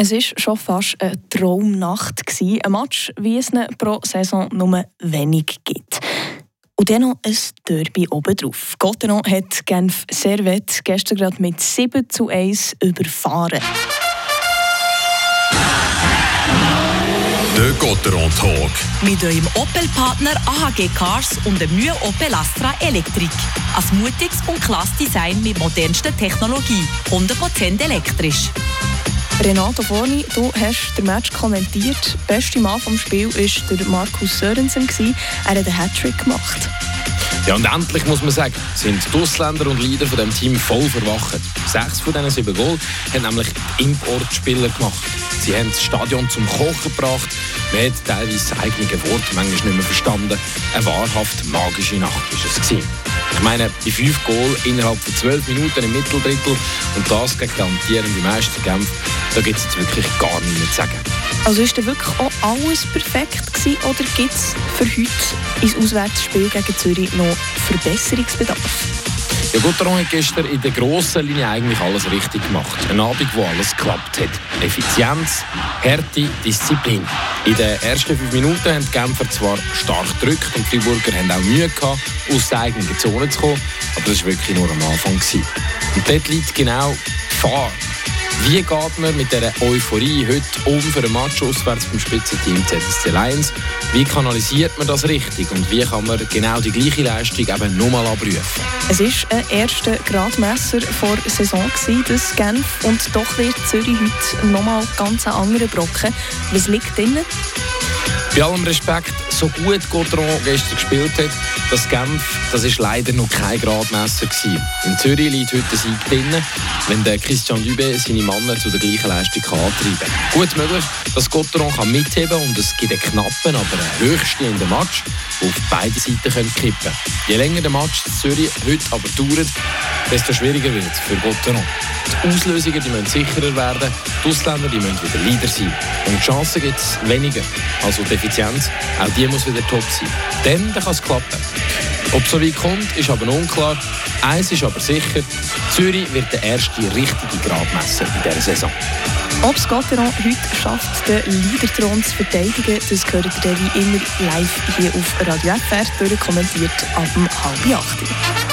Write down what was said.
Es war schon fast eine Traumnacht. Ein Match, wie es pro Saison nur wenig gibt. Und dann noch ein Derby obendrauf. Gotteron hat Genf Servet gestern gerade mit 7 zu 1 überfahren. Der Gotteron Talk. Mit eurem Opel-Partner AHG Cars und dem neuen Opel Astra Elektrik. Ein mutiges und klasse Design mit modernster Technologie. 100% elektrisch. Renato Forni, du hast den Match kommentiert. Der beste Mann vom Spiel war Markus Sörensen. Er hat einen Hattrick gemacht. Ja, und endlich muss man sagen, sind die Ausländer und Leader von dem Team voll verwacht. Sechs von diesen sieben Goal haben nämlich Importspieler gemacht. Sie haben das Stadion zum Kochen gebracht. Man hat teilweise das eigene Wort manchmal nicht mehr verstanden. Eine wahrhaft magische Nacht war es. Gewesen. Ich meine, die fünf Goal innerhalb von zwölf Minuten im Mitteldrittel und das gegen die amtierende Meister Genf, da gibt es jetzt wirklich gar nichts mehr zu sagen. Also ist da wirklich auch alles perfekt gewesen, oder gibt es für heute ins Auswärtsspiel gegen Zürich noch Verbesserungsbedarf? Ja, Gotteron hat gestern in der grossen Linie eigentlich alles richtig gemacht. Ein Abend, wo alles geklappt hat. Effizienz, Härte, Disziplin. In den ersten fünf Minuten haben die Genfer zwar stark gedrückt und die Friburger haben auch Mühe gehabt, aus der eigenen Zone zu kommen, aber das war wirklich nur am Anfang. Und dort liegt genau die Gefahr. Wie geht man mit dieser Euphorie heute um für ein Match auswärts beim Spitzenteam ZSC Lions? Wie kanalisiert man das richtig und wie kann man genau die gleiche Leistung eben nochmal abrufen? Es war ein erster Gradmesser vor der Saison, das Genf, und doch wird Zürich heute nochmal ganz ein anderer Brocken. Was liegt drinnen? Bei allem Respekt, so gut Gautron gestern gespielt hat, das Genf, das ist leider noch kein Gradmesser gewesen. In Zürich liegt heute ein Sieg drin, wenn der Christian Dübe seine Männer zu der gleichen Leistung kann antreiben kann. Gut möglich, dass Gautron kann mitheben und es gibt einen knappen, aber einen höchststehenden Match, der auf beide Seiten kippen können. Je länger der Match in Zürich heute aber dauert, desto schwieriger wird es für Gautron. Die Auslösungen die müssen sicherer werden, die Ausländer die müssen wieder Leader sein. Und Chancen gibt es weniger. Also die Effizienz, auch die muss wieder top sein. Dann kann es klappen. Ob es so weit kommt, ist aber unklar. Eins ist aber sicher, Zürich wird der erste richtige Gradmesser in dieser Saison. Ob es Gotteron heute schafft, den Leaderthron zu verteidigen, das gehört ihr wie immer live hier auf Radio FR, kommentiert ab halb acht.